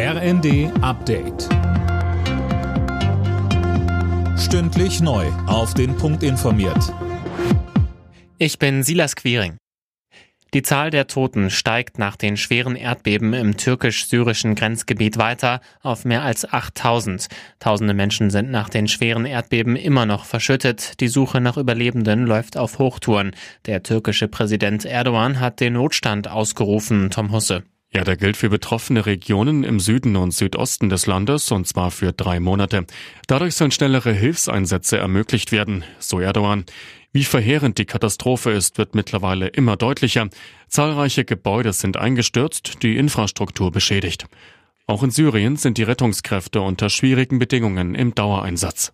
RND Update. Stündlich neu. Auf den Punkt informiert. Ich bin Silas Quiring. Die Zahl der Toten steigt nach den schweren Erdbeben im türkisch-syrischen Grenzgebiet weiter auf mehr als 8000. Tausende Menschen sind nach den schweren Erdbeben immer noch verschüttet. Die Suche nach Überlebenden läuft auf Hochtouren. Der türkische Präsident Erdogan hat den Notstand ausgerufen, Tom Husse. Ja, der gilt für betroffene Regionen im Süden und Südosten des Landes und zwar für drei Monate. Dadurch sollen schnellere Hilfseinsätze ermöglicht werden, so Erdogan. Wie verheerend die Katastrophe ist, wird mittlerweile immer deutlicher. Zahlreiche Gebäude sind eingestürzt, die Infrastruktur beschädigt. Auch in Syrien sind die Rettungskräfte unter schwierigen Bedingungen im Dauereinsatz.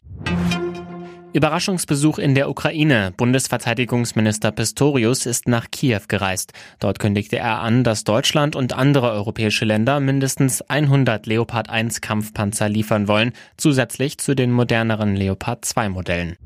Überraschungsbesuch in der Ukraine. Bundesverteidigungsminister Pistorius ist nach Kiew gereist. Dort kündigte er an, dass Deutschland und andere europäische Länder mindestens 100 Leopard 1 Kampfpanzer liefern wollen, zusätzlich zu den moderneren Leopard 2 Modellen.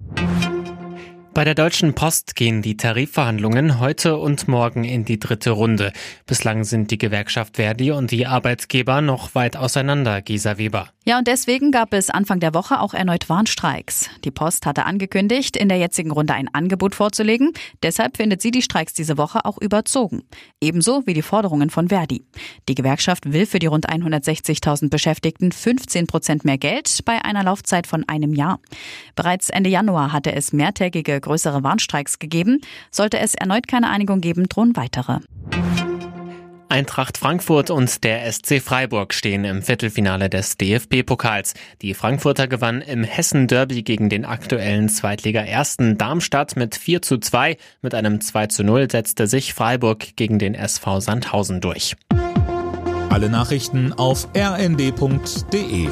Bei der Deutschen Post gehen die Tarifverhandlungen heute und morgen in die dritte Runde. Bislang sind die Gewerkschaft Verdi und die Arbeitgeber noch weit auseinander, Gisa Weber. Ja, und deswegen gab es Anfang der Woche auch erneut Warnstreiks. Die Post hatte angekündigt, in der jetzigen Runde ein Angebot vorzulegen. Deshalb findet sie die Streiks diese Woche auch überzogen. Ebenso wie die Forderungen von Verdi. Die Gewerkschaft will für die rund 160.000 Beschäftigten 15 Prozent mehr Geld bei einer Laufzeit von einem Jahr. Bereits Ende Januar hatte es mehrtägige größere Warnstreiks gegeben. Sollte es erneut keine Einigung geben, drohen weitere. Eintracht Frankfurt und der SC Freiburg stehen im Viertelfinale des DFB-Pokals. Die Frankfurter gewannen im Hessen-Derby gegen den aktuellen Zweitliga-Ersten Darmstadt mit 4 zu 2. Mit einem 2 zu 0 setzte sich Freiburg gegen den SV Sandhausen durch. Alle Nachrichten auf rnd.de